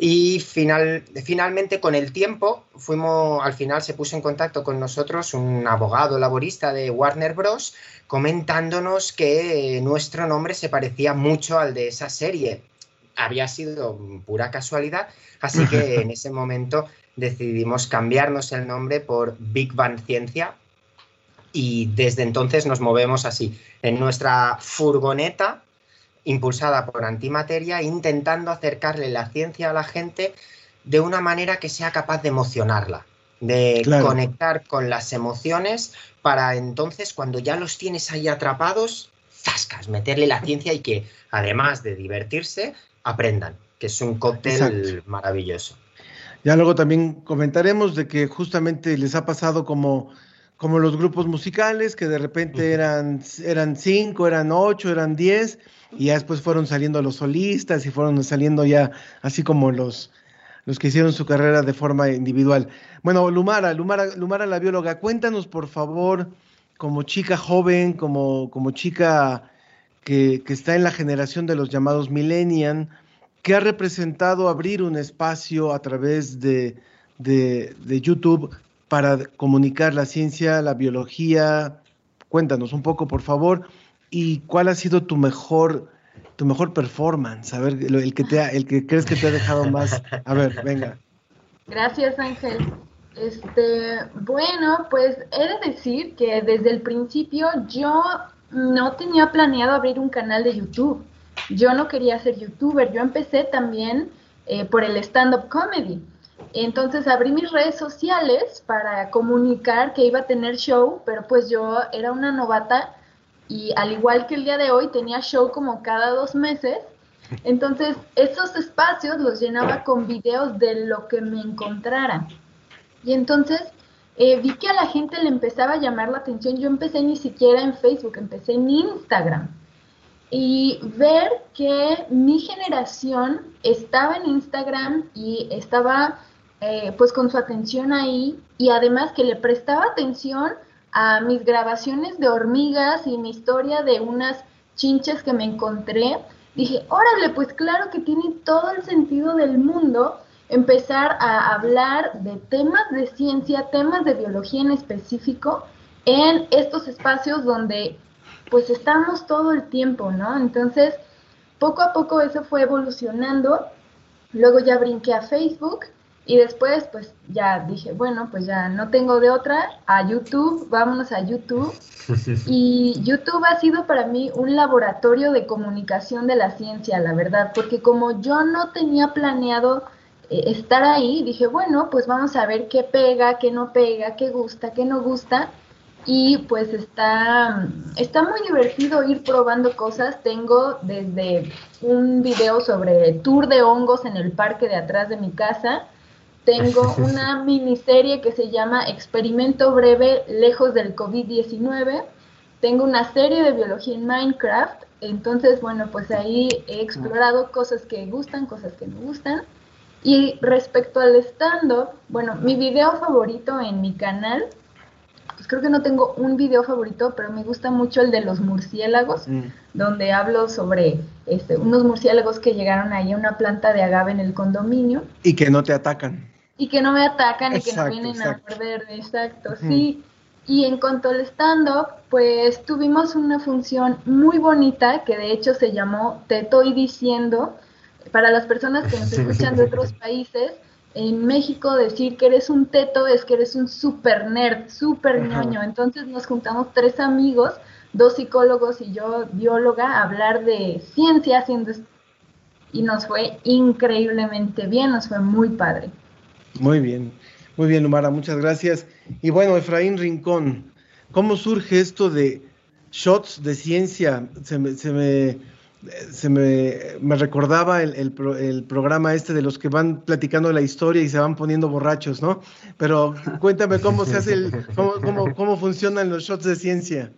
Y final, finalmente, con el tiempo, fuimos, al final se puso en contacto con nosotros un abogado laborista de Warner Bros. comentándonos que nuestro nombre se parecía mucho al de esa serie. Había sido pura casualidad, así que en ese momento decidimos cambiarnos el nombre por Big Bang Ciencia y desde entonces nos movemos así, en nuestra furgoneta impulsada por antimateria, intentando acercarle la ciencia a la gente de una manera que sea capaz de emocionarla, de conectar con las emociones para entonces cuando ya los tienes ahí atrapados, zascas, meterle la ciencia y que además de divertirse, aprendan, que es un cóctel maravilloso. Ya luego también comentaremos de que justamente les ha pasado como, como los grupos musicales, que de repente eran, eran cinco, eran ocho, eran diez, y ya después fueron saliendo los solistas y fueron saliendo ya así como los, los que hicieron su carrera de forma individual. Bueno, Lumara, Lumara, Lumara la bióloga, cuéntanos por favor, como chica joven, como, como chica que, que está en la generación de los llamados millennial, ¿qué ha representado abrir un espacio a través de, de, de YouTube para comunicar la ciencia, la biología? Cuéntanos un poco, por favor ¿Y cuál ha sido tu mejor, tu mejor performance? A ver, el que, te el que crees que te ha dejado más. A ver, venga. Gracias, Ángel. Este, bueno, pues he de decir que desde el principio yo no tenía planeado abrir un canal de YouTube. Yo no quería ser youtuber. Yo empecé también eh, por el stand-up comedy. Entonces abrí mis redes sociales para comunicar que iba a tener show, pero pues yo era una novata y al igual que el día de hoy tenía show como cada dos meses, entonces esos espacios los llenaba con videos de lo que me encontrara. Y entonces eh, vi que a la gente le empezaba a llamar la atención, yo empecé ni siquiera en Facebook, empecé en Instagram. Y ver que mi generación estaba en Instagram y estaba eh, pues con su atención ahí y además que le prestaba atención a mis grabaciones de hormigas y mi historia de unas chinches que me encontré, dije, órale, pues claro que tiene todo el sentido del mundo empezar a hablar de temas de ciencia, temas de biología en específico, en estos espacios donde pues estamos todo el tiempo, ¿no? Entonces, poco a poco eso fue evolucionando, luego ya brinqué a Facebook y después, pues ya dije, bueno, pues ya no tengo de otra, a YouTube, vámonos a YouTube. Y YouTube ha sido para mí un laboratorio de comunicación de la ciencia, la verdad, porque como yo no tenía planeado eh, estar ahí, dije, bueno, pues vamos a ver qué pega, qué no pega, qué gusta, qué no gusta. Y pues está, está muy divertido ir probando cosas. Tengo desde un video sobre tour de hongos en el parque de atrás de mi casa, tengo una miniserie que se llama Experimento Breve Lejos del COVID-19. Tengo una serie de biología en Minecraft. Entonces, bueno, pues ahí he explorado cosas que gustan, cosas que no gustan. Y respecto al stand bueno, mi video favorito en mi canal, pues creo que no tengo un video favorito, pero me gusta mucho el de los murciélagos, mm. donde hablo sobre este, unos murciélagos que llegaron ahí a una planta de agave en el condominio. Y que no te atacan y que no me atacan y que no vienen a perder, exacto, sí. Y en cuanto al stand-up, pues tuvimos una función muy bonita que de hecho se llamó Te estoy diciendo. Para las personas que nos escuchan de otros países, en México decir que eres un teto es que eres un super nerd, super ñoño. Entonces nos juntamos tres amigos, dos psicólogos y yo bióloga, a hablar de ciencia haciendo y nos fue increíblemente bien, nos fue muy padre. Muy bien, muy bien, Lumara, muchas gracias. Y bueno, Efraín Rincón, ¿cómo surge esto de shots de ciencia? Se me, se me, se me, recordaba el, el, programa este de los que van platicando la historia y se van poniendo borrachos, ¿no? Pero cuéntame cómo se hace el, cómo, cómo, cómo funcionan los shots de ciencia.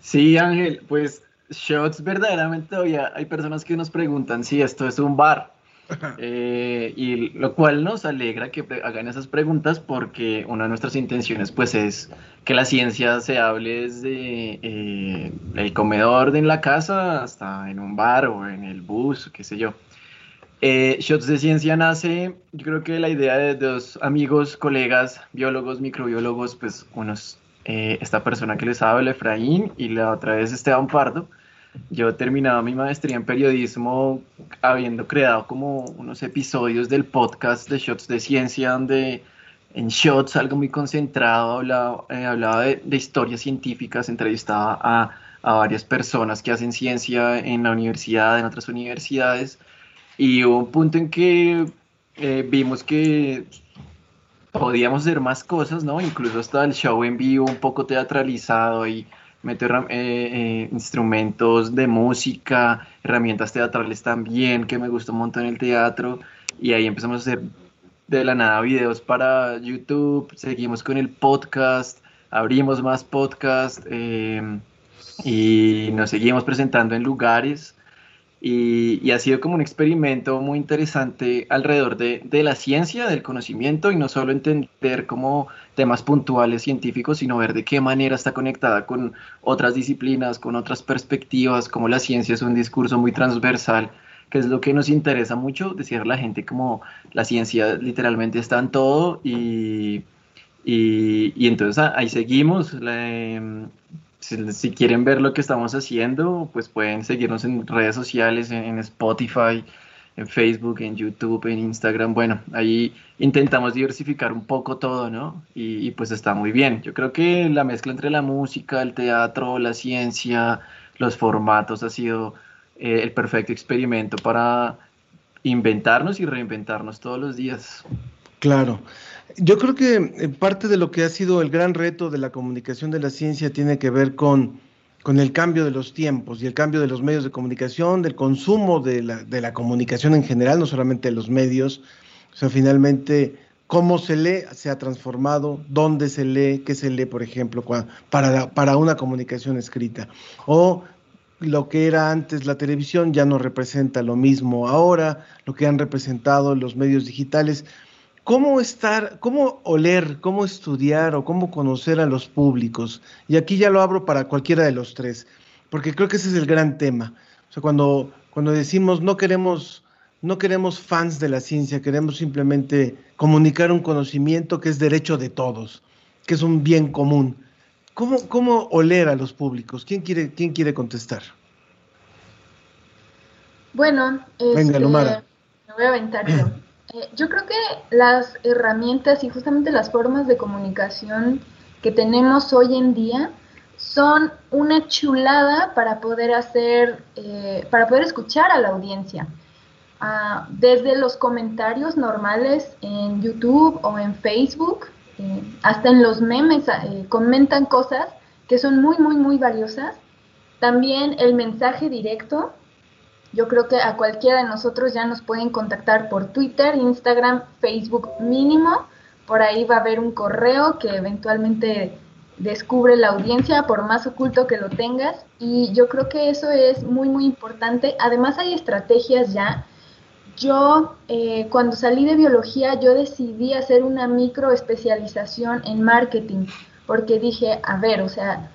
Sí, Ángel, pues shots verdaderamente todavía hay personas que nos preguntan si esto es un bar. Eh, y lo cual nos alegra que hagan esas preguntas porque una de nuestras intenciones pues es que la ciencia se hable desde eh, el comedor de en la casa hasta en un bar o en el bus, qué sé yo. Eh, Shots de Ciencia nace, yo creo que la idea de dos amigos, colegas, biólogos, microbiólogos, pues unos, esta persona que les habla, Efraín, y la otra es Esteban Pardo, yo he terminado mi maestría en periodismo habiendo creado como unos episodios del podcast de Shots de Ciencia, donde en Shots, algo muy concentrado, hablaba, eh, de, historias científicas, entrevistaba a, varias personas que hacen ciencia en la universidad, en otras universidades, y hubo un punto en que eh, vimos que podíamos hacer más cosas, ¿no? Incluso hasta el show en vivo un poco teatralizado y meter eh, eh, instrumentos de música, herramientas teatrales también, que me gustó un montón el teatro, y ahí empezamos a hacer de la nada videos para YouTube, seguimos con el podcast, abrimos más podcast eh, y nos seguimos presentando en lugares y, ha sido como un experimento muy interesante alrededor de, la ciencia, del conocimiento y no solo entender como temas puntuales científicos, sino ver de qué manera está conectada con otras disciplinas, con otras perspectivas, como la ciencia es un discurso muy transversal que es lo que nos interesa mucho, decir a la gente como la ciencia literalmente está en todo y, y, entonces ahí seguimos. Em, si, quieren ver lo que estamos haciendo, pues pueden seguirnos en redes sociales, en, Spotify, en Facebook, en YouTube, en Instagram. Bueno, ahí intentamos diversificar un poco todo, ¿no? Y, pues está muy bien. Yo creo que la mezcla entre la música, el teatro, la ciencia, los formatos ha sido eh, el perfecto experimento para inventarnos y reinventarnos todos los días. Claro. Yo creo que eh, parte de lo que ha sido el gran reto de la comunicación de la ciencia tiene que ver con, con el cambio de los tiempos y el cambio de los medios de comunicación, del consumo de la, de la comunicación en general, no solamente de los medios. O sea, finalmente, cómo se lee se ha transformado, dónde se lee, qué se lee, por ejemplo, para, para una comunicación escrita. O lo que era antes la televisión ya no representa lo mismo ahora, lo que han representado los medios digitales ¿Cómo estar, cómo oler, cómo estudiar o cómo conocer a los públicos? Y aquí ya lo abro para cualquiera de los tres, porque creo que ese es el gran tema. O sea, cuando, cuando decimos no queremos, no queremos fans de la ciencia, queremos simplemente comunicar un conocimiento que es derecho de todos, que es un bien común. ¿Cómo, cómo oler a los públicos? ¿Quién quiere, quién quiere contestar? Bueno, Venga, este, Lumara. me voy a aventar yo. Eh, yo creo que las herramientas y justamente las formas de comunicación que tenemos hoy en día son una chulada para poder hacer, eh, para poder escuchar a la audiencia. Ah, desde los comentarios normales en YouTube o en Facebook, eh, hasta en los memes eh, comentan cosas que son muy, muy, muy valiosas. También el mensaje directo, yo creo que a cualquiera de nosotros ya nos pueden contactar por Twitter, Instagram, Facebook mínimo. Por ahí va a haber un correo que eventualmente descubre la audiencia, por más oculto que lo tengas. Y yo creo que eso es muy, muy importante. Además hay estrategias ya. Yo, eh, cuando salí de biología, yo decidí hacer una micro especialización en marketing, porque dije, a ver, o sea,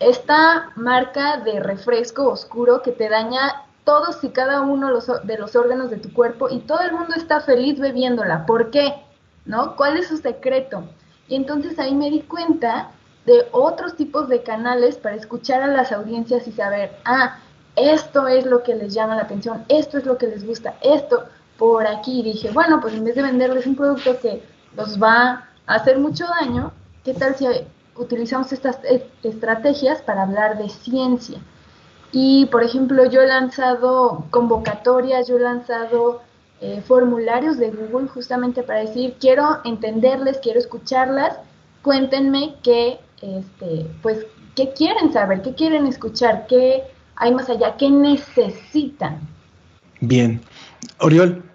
esta marca de refresco oscuro que te daña todos y cada uno de los órganos de tu cuerpo y todo el mundo está feliz bebiéndola. ¿Por qué? ¿No? ¿Cuál es su secreto? Y entonces ahí me di cuenta de otros tipos de canales para escuchar a las audiencias y saber, ah, esto es lo que les llama la atención, esto es lo que les gusta, esto por aquí. Dije, bueno, pues en vez de venderles un producto que los va a hacer mucho daño, ¿qué tal si utilizamos estas eh, estrategias para hablar de ciencia? Y, por ejemplo, yo he lanzado convocatorias, yo he lanzado eh, formularios de Google justamente para decir, quiero entenderles, quiero escucharlas, cuéntenme qué, este, pues, qué quieren saber, qué quieren escuchar, qué hay más allá, qué necesitan. Bien. Oriol.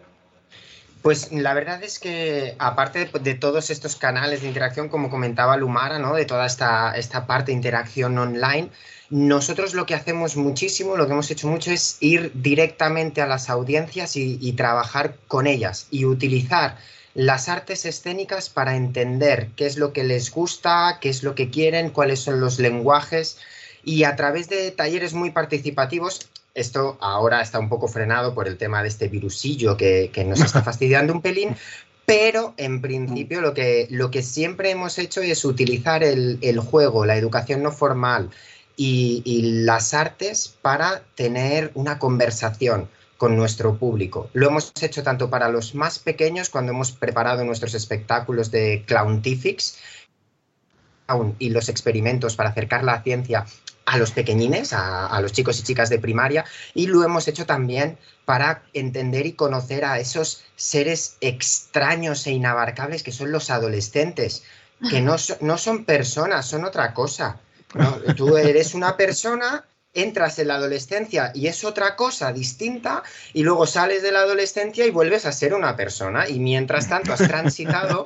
Pues la verdad es que aparte de, todos estos canales de interacción, como comentaba Lumara, ¿no? De toda esta, esta parte de interacción online, nosotros lo que hacemos muchísimo, lo que hemos hecho mucho es ir directamente a las audiencias y, y trabajar con ellas y utilizar las artes escénicas para entender qué es lo que les gusta, qué es lo que quieren, cuáles son los lenguajes y a través de talleres muy participativos esto ahora está un poco frenado por el tema de este virusillo que, que nos está fastidiando un pelín, pero en principio lo que, lo que siempre hemos hecho es utilizar el, el juego, la educación no formal y, y las artes para tener una conversación con nuestro público. Lo hemos hecho tanto para los más pequeños cuando hemos preparado nuestros espectáculos de Clowntifics y los experimentos para acercar la ciencia a los pequeñines, a, los chicos y chicas de primaria, y lo hemos hecho también para entender y conocer a esos seres extraños e inabarcables que son los adolescentes, que no, no son personas, son otra cosa. Tú eres una persona entras en la adolescencia y es otra cosa distinta y luego sales de la adolescencia y vuelves a ser una persona y mientras tanto has transitado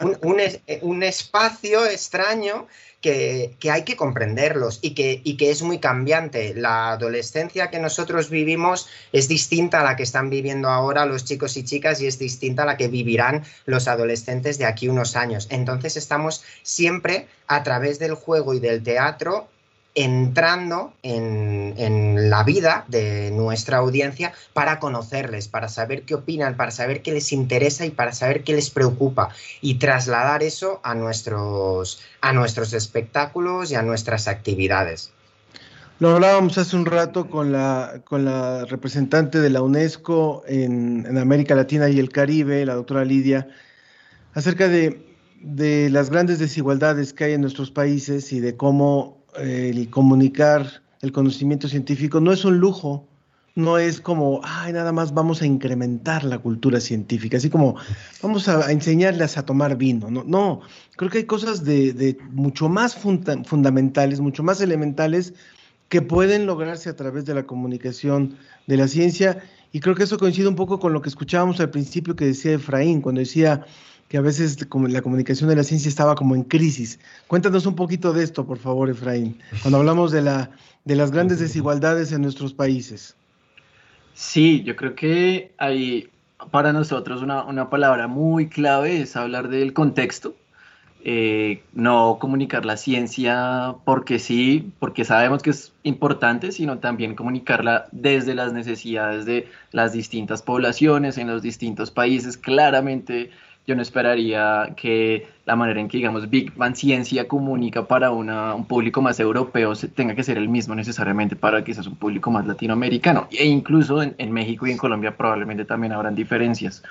un, un espacio extraño que, hay que comprenderlos y que, y que es muy cambiante. La adolescencia que nosotros vivimos es distinta a la que están viviendo ahora los chicos y chicas y es distinta a la que vivirán los adolescentes de aquí unos años. Entonces estamos siempre a través del juego y del teatro entrando en, en, la vida de nuestra audiencia para conocerles, para saber qué opinan, para saber qué les interesa y para saber qué les preocupa y trasladar eso a nuestros, a nuestros espectáculos y a nuestras actividades. Lo hablábamos hace un rato con la, con la representante de la UNESCO en, en América Latina y el Caribe, la doctora Lidia, acerca de, de las grandes desigualdades que hay en nuestros países y de cómo el comunicar el conocimiento científico no es un lujo, no es como, ay, nada más vamos a incrementar la cultura científica, así como vamos a, enseñarles a tomar vino. No, no creo que hay cosas de, de mucho más funda fundamentales, mucho más elementales que pueden lograrse a través de la comunicación de la ciencia. Y creo que eso coincide un poco con lo que escuchábamos al principio que decía Efraín, cuando decía que a veces la comunicación de la ciencia estaba como en crisis. Cuéntanos un poquito de esto, por favor, Efraín, cuando hablamos de, la, de las grandes desigualdades en nuestros países. Sí, yo creo que hay para nosotros una, una palabra muy clave es hablar del contexto, eh, no comunicar la ciencia porque sí, porque sabemos que es importante, sino también comunicarla desde las necesidades de las distintas poblaciones en los distintos países. Claramente yo no esperaría que la manera en que, digamos, Big Bang Ciencia comunica para un público más europeo tenga que ser el mismo necesariamente para quizás un público más latinoamericano. E incluso en, en México y en Colombia probablemente también habrán diferencias.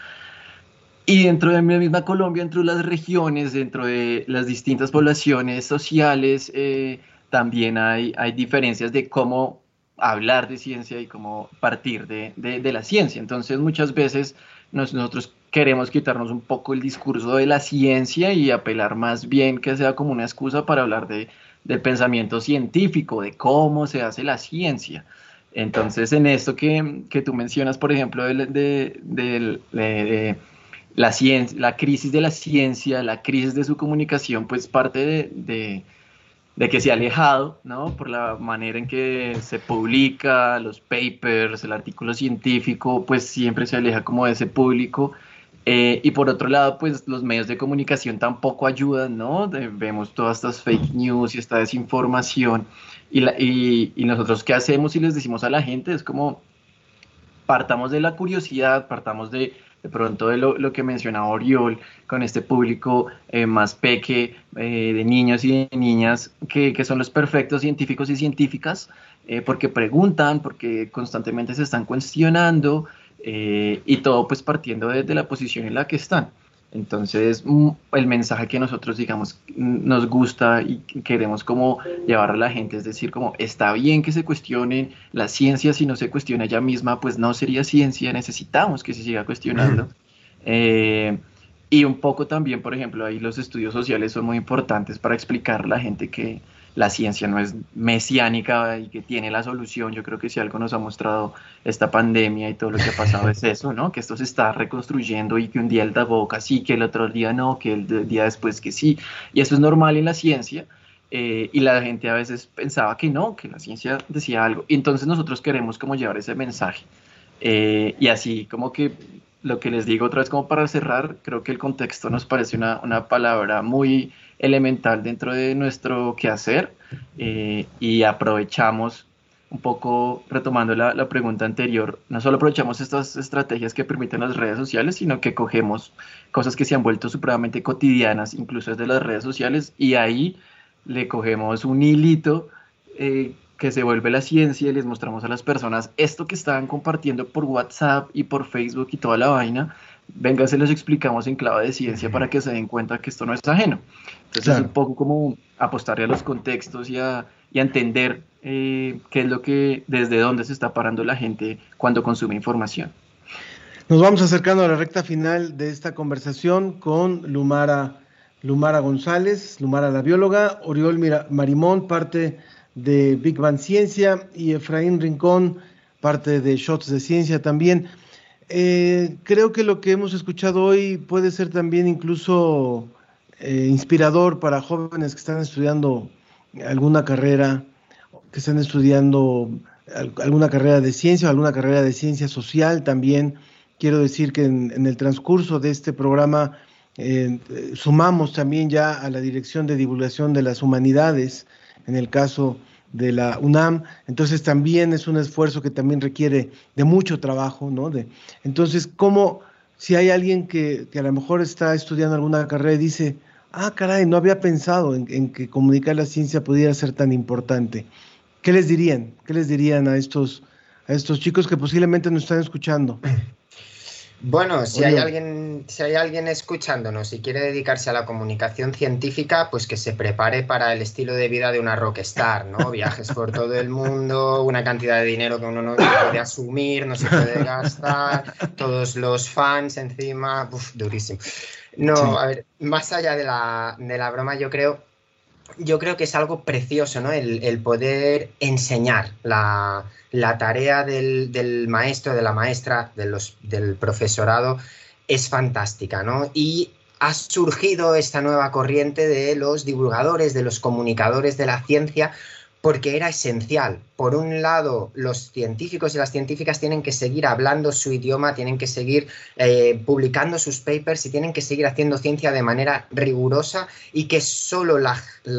Y dentro de la misma Colombia, dentro de las regiones, dentro de las distintas poblaciones sociales, eh, también hay, hay diferencias de cómo hablar de ciencia y cómo partir de, de, la ciencia. Entonces, muchas veces nosotros queremos quitarnos un poco el discurso de la ciencia y apelar más bien que sea como una excusa para hablar de, del pensamiento científico, de cómo se hace la ciencia. Entonces, en esto que, que tú mencionas, por ejemplo, de, de la, ciencia, la crisis de la ciencia, la crisis de su comunicación, pues parte de, que se ha alejado, ¿no? Por la manera en que se publica, los papers, el artículo científico, pues siempre se aleja como de ese público. Eh, y por otro lado, pues los medios de comunicación tampoco ayudan, ¿no? vemos todas estas fake news y esta desinformación. Y, la, y, y nosotros, ¿qué hacemos y les decimos a la gente? Es como, partamos de la curiosidad, partamos de de pronto de lo, que mencionaba Oriol, con este público eh, más peque eh, de niños y de niñas que, son los perfectos científicos y científicas, eh, porque preguntan, porque constantemente se están cuestionando y todo pues partiendo desde la posición en la que están. Entonces, mm, el mensaje que nosotros, digamos, nos gusta y queremos como llevar a la gente, es decir, como está bien que se cuestione la ciencia, si no se cuestiona ella misma, pues no sería ciencia, necesitamos que se siga cuestionando. Eh, y un poco también, por ejemplo, ahí los estudios sociales son muy importantes para explicar a la gente que, la ciencia no es mesiánica y que tiene la solución. Yo creo que si algo nos ha mostrado esta pandemia y todo lo que ha pasado es eso, ¿no? Que esto se está reconstruyendo y que un día el boca sí, que el otro día no, que el día después que sí. Y eso es normal en la ciencia. Eh, y la gente a veces pensaba que no, que la ciencia decía algo. Y entonces nosotros queremos como llevar ese mensaje. Eh, y así como que lo que les digo otra vez como para cerrar, creo que el contexto nos parece una, una palabra muy elemental dentro de nuestro quehacer eh, y aprovechamos un poco retomando la, pregunta anterior, no solo aprovechamos estas estrategias que permiten las redes sociales, sino que cogemos cosas que se han vuelto supremamente cotidianas, incluso desde las redes sociales, y ahí le cogemos un hilito eh, que se vuelve la ciencia y les mostramos a las personas esto que estaban compartiendo por WhatsApp y por Facebook y toda la vaina, venga, se los explicamos en clave de ciencia para que se den cuenta que esto no es ajeno. Entonces es un poco como apostarle a los contextos y a, entender eh, qué es lo que, desde dónde se está parando la gente cuando consume información. Nos vamos acercando a la recta final de esta conversación con Lumara, Lumara González, Lumara la bióloga, Oriol Marimón, parte de Big Bang Ciencia, y Efraín Rincón, parte de Shots de Ciencia también. Eh, creo que lo que hemos escuchado hoy puede ser también incluso eh, inspirador para jóvenes que están estudiando alguna carrera, que están estudiando alguna carrera de ciencia o alguna carrera de ciencia social también. Quiero decir que en, el transcurso de este programa eh, sumamos también ya a la Dirección de Divulgación de las Humanidades, en el caso de la UNAM, entonces también es un esfuerzo que también requiere de mucho trabajo, ¿no? De, entonces, ¿cómo si hay alguien que, que, a lo mejor está estudiando alguna carrera y dice, ah, caray, no había pensado en, que comunicar la ciencia pudiera ser tan importante? ¿Qué les dirían? ¿Qué les dirían a estos, a estos chicos que posiblemente nos están escuchando? Bueno, si hay alguien, si hay alguien escuchándonos y quiere dedicarse a la comunicación científica, pues que se prepare para el estilo de vida de una rockstar, ¿no? Viajes por todo el mundo, una cantidad de dinero que uno no puede asumir, no se puede gastar, todos los fans encima, uf, durísimo. No, a ver, más allá de la, de la broma, yo creo yo creo que es algo precioso, ¿no? El, poder enseñar la, tarea del, maestro, de la maestra, del profesorado, es fantástica, ¿no? Y ha surgido esta nueva corriente de los divulgadores, de los comunicadores de la ciencia, porque era esencial. Por un lado, los científicos y las científicas tienen que seguir hablando su idioma, tienen que seguir eh, publicando sus papers y tienen que seguir haciendo ciencia de manera rigurosa y que solo la,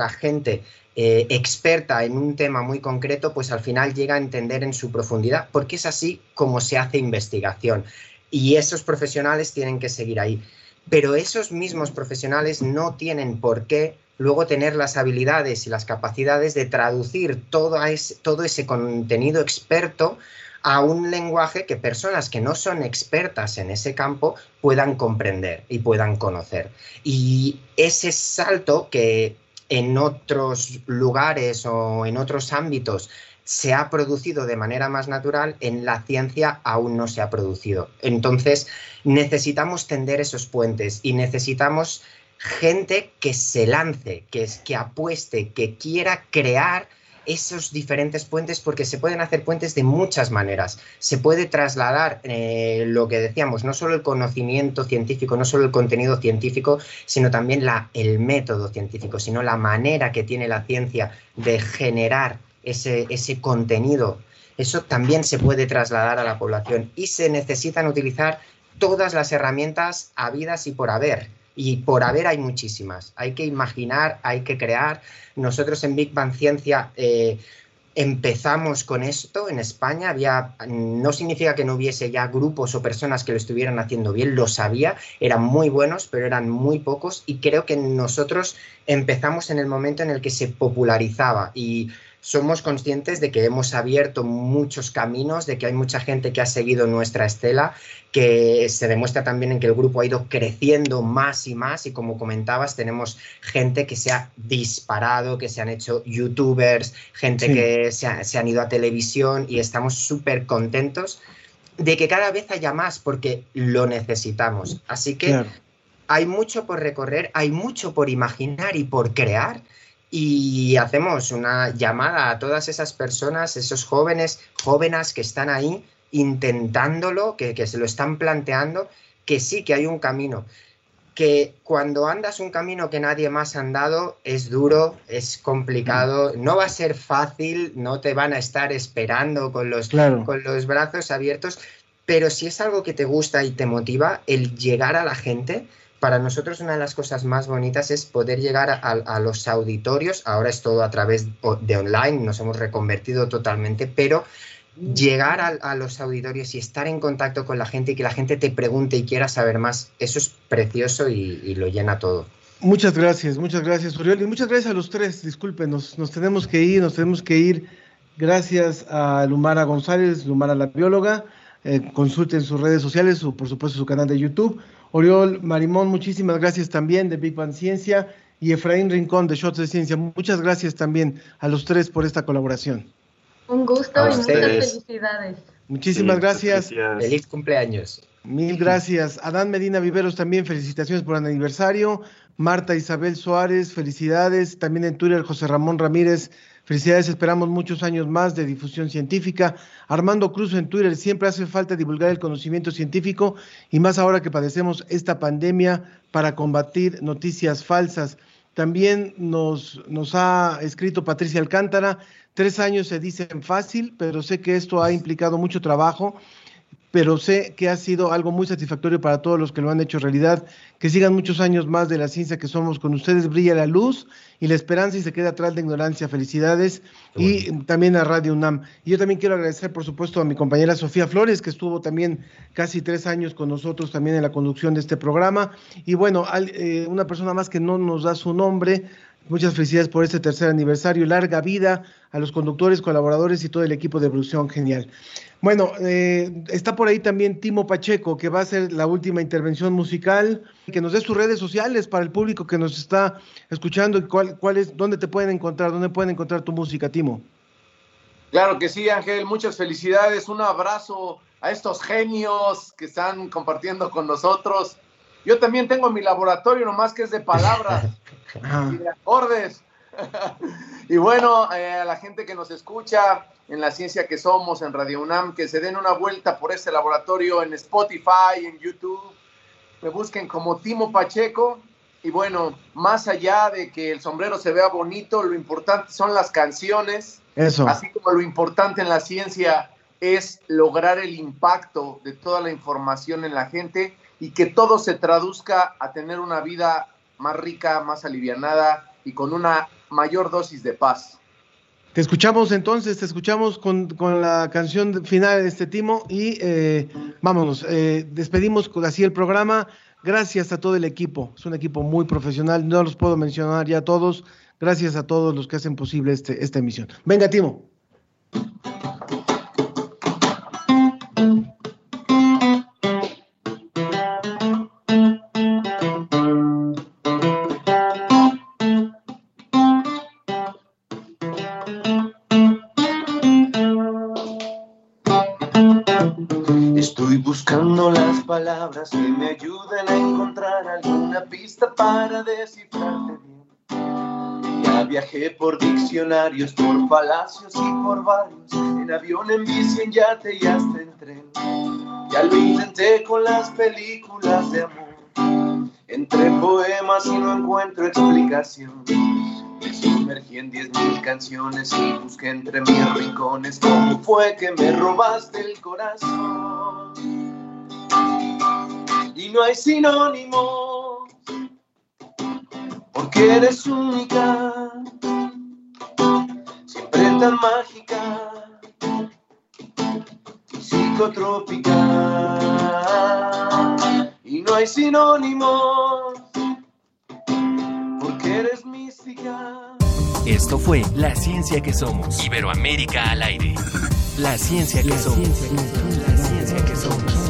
gente eh, experta en un tema muy concreto, pues al final llega a entender en su profundidad, porque es así como se hace investigación. Y esos profesionales tienen que seguir ahí. Pero esos mismos profesionales no tienen por qué luego tener las habilidades y las capacidades de traducir todo ese, todo ese contenido experto a un lenguaje que personas que no son expertas en ese campo puedan comprender y puedan conocer. Y ese salto que en otros lugares o en otros ámbitos se ha producido de manera más natural, en la ciencia aún no se ha producido. Entonces, necesitamos tender esos puentes y necesitamos gente que se lance, que, que apueste, que quiera crear esos diferentes puentes porque se pueden hacer puentes de muchas maneras. Se puede trasladar eh, lo que decíamos, no solo el conocimiento científico, no solo el contenido científico, sino también el método científico, sino la manera que tiene la ciencia de generar ese contenido. Eso también se puede trasladar a la población y se necesitan utilizar todas las herramientas habidas y por haber y por haber hay muchísimas. Hay que imaginar, hay que crear. Nosotros en Big Bang Ciencia eh, empezamos con esto en España. Había, no significa que no hubiese ya grupos o personas que lo estuvieran haciendo bien, lo sabía, eran muy buenos, pero eran muy pocos y creo que nosotros empezamos en el momento en el que se popularizaba y somos conscientes de que hemos abierto muchos caminos, de que hay mucha gente que ha seguido nuestra estela, que se demuestra también en que el grupo ha ido creciendo más y más. Y como comentabas, tenemos gente que se ha disparado, que se han hecho youtubers, gente que se, se, han ido a televisión y estamos súper contentos de que cada vez haya más porque lo necesitamos. Así que hay mucho por recorrer, hay mucho por imaginar y por crear y hacemos una llamada a todas esas personas, esos jóvenes, jóvenes que están ahí intentándolo, que, que, se lo están planteando, que sí, que hay un camino. Que cuando andas un camino que nadie más ha andado es duro, es complicado, no va a ser fácil, no te van a estar esperando con los, con los brazos abiertos, pero si es algo que te gusta y te motiva, el llegar a la gente, para nosotros una de las cosas más bonitas es poder llegar a, los auditorios, ahora es todo a través de online, nos hemos reconvertido totalmente, pero llegar a, los auditorios y estar en contacto con la gente y que la gente te pregunte y quiera saber más, eso es precioso y, lo llena todo. Muchas gracias, muchas gracias, Uriol, y muchas gracias a los tres, disculpen, nos, tenemos que ir, nos tenemos que ir. Gracias a Lumara González, Lumara la bióloga, eh, consulten sus redes sociales o por supuesto su canal de YouTube. Oriol Marimón, muchísimas gracias también de Big Bang Ciencia y Efraín Rincón de Shots de Ciencia. Muchas gracias también a los tres por esta colaboración. Un gusto y muchas felicidades. Muchísimas gracias. Feliz cumpleaños. Mil gracias. Adán Medina Viveros también, felicitaciones por el aniversario. Marta Isabel Suárez, felicidades. También en Twitter, José Ramón Ramírez, Felicidades, esperamos muchos años más de difusión científica. Armando Cruz en Twitter, siempre hace falta divulgar el conocimiento científico y más ahora que padecemos esta pandemia para combatir noticias falsas. También nos, nos ha escrito Patricia Alcántara, tres años se dicen fácil, pero sé que esto ha implicado mucho trabajo pero sé que ha sido algo muy satisfactorio para todos los que lo han hecho realidad. Que sigan muchos años más de la ciencia que somos con ustedes. Brilla la luz y la esperanza y se queda atrás de ignorancia. Felicidades. Y también a Radio UNAM. Y yo también quiero agradecer, por supuesto, a mi compañera Sofía Flores, que estuvo también casi tres años con nosotros también en la conducción de este programa. Y bueno, eh, una persona más que no nos da su nombre. Muchas felicidades por este tercer aniversario. Larga vida a los conductores, colaboradores y todo el equipo de producción genial. Bueno, eh, está por ahí también Timo Pacheco, que va a hacer la última intervención musical, que nos dé sus redes sociales para el público que nos está escuchando y cuál, cuál es, dónde te pueden encontrar, dónde pueden encontrar tu música, Timo. Claro que sí, Ángel, muchas felicidades, un abrazo a estos genios que están compartiendo con nosotros. Yo también tengo mi laboratorio, nomás que es de palabras y de acordes. y bueno, eh, a la gente que nos escucha en la ciencia que somos, en Radio UNAM, que se den una vuelta por este laboratorio en Spotify, en YouTube. Me busquen como Timo Pacheco y bueno, más allá de que el sombrero se vea bonito, lo importante son las canciones. Eso. Así como lo importante en la ciencia es lograr el impacto de toda la información en la gente y que todo se traduzca a tener una vida más rica, más alivianada y con una mayor dosis de paz. Te escuchamos entonces, te escuchamos con, con la canción final de este Timo y eh, vámonos, eh, despedimos así el programa. Gracias a todo el equipo, es un equipo muy profesional, no los puedo mencionar ya todos. Gracias a todos los que hacen posible este, esta emisión. Venga, Timo. Descifrarte bien. Ya viajé por diccionarios, por palacios y por barrios, en avión, en bici, en yate y hasta en tren. Ya lo intenté con las películas de amor, entre poemas y no encuentro explicación. Me sumergí en diez mil canciones y busqué entre mis rincones cómo fue que me robaste el corazón. Y no hay sinónimo, porque eres única, siempre tan mágica y psicotrópica. Y no hay sinónimo, porque eres mística. Esto fue La Ciencia que Somos. Iberoamérica al aire. La Ciencia que Somos. La Ciencia que Somos.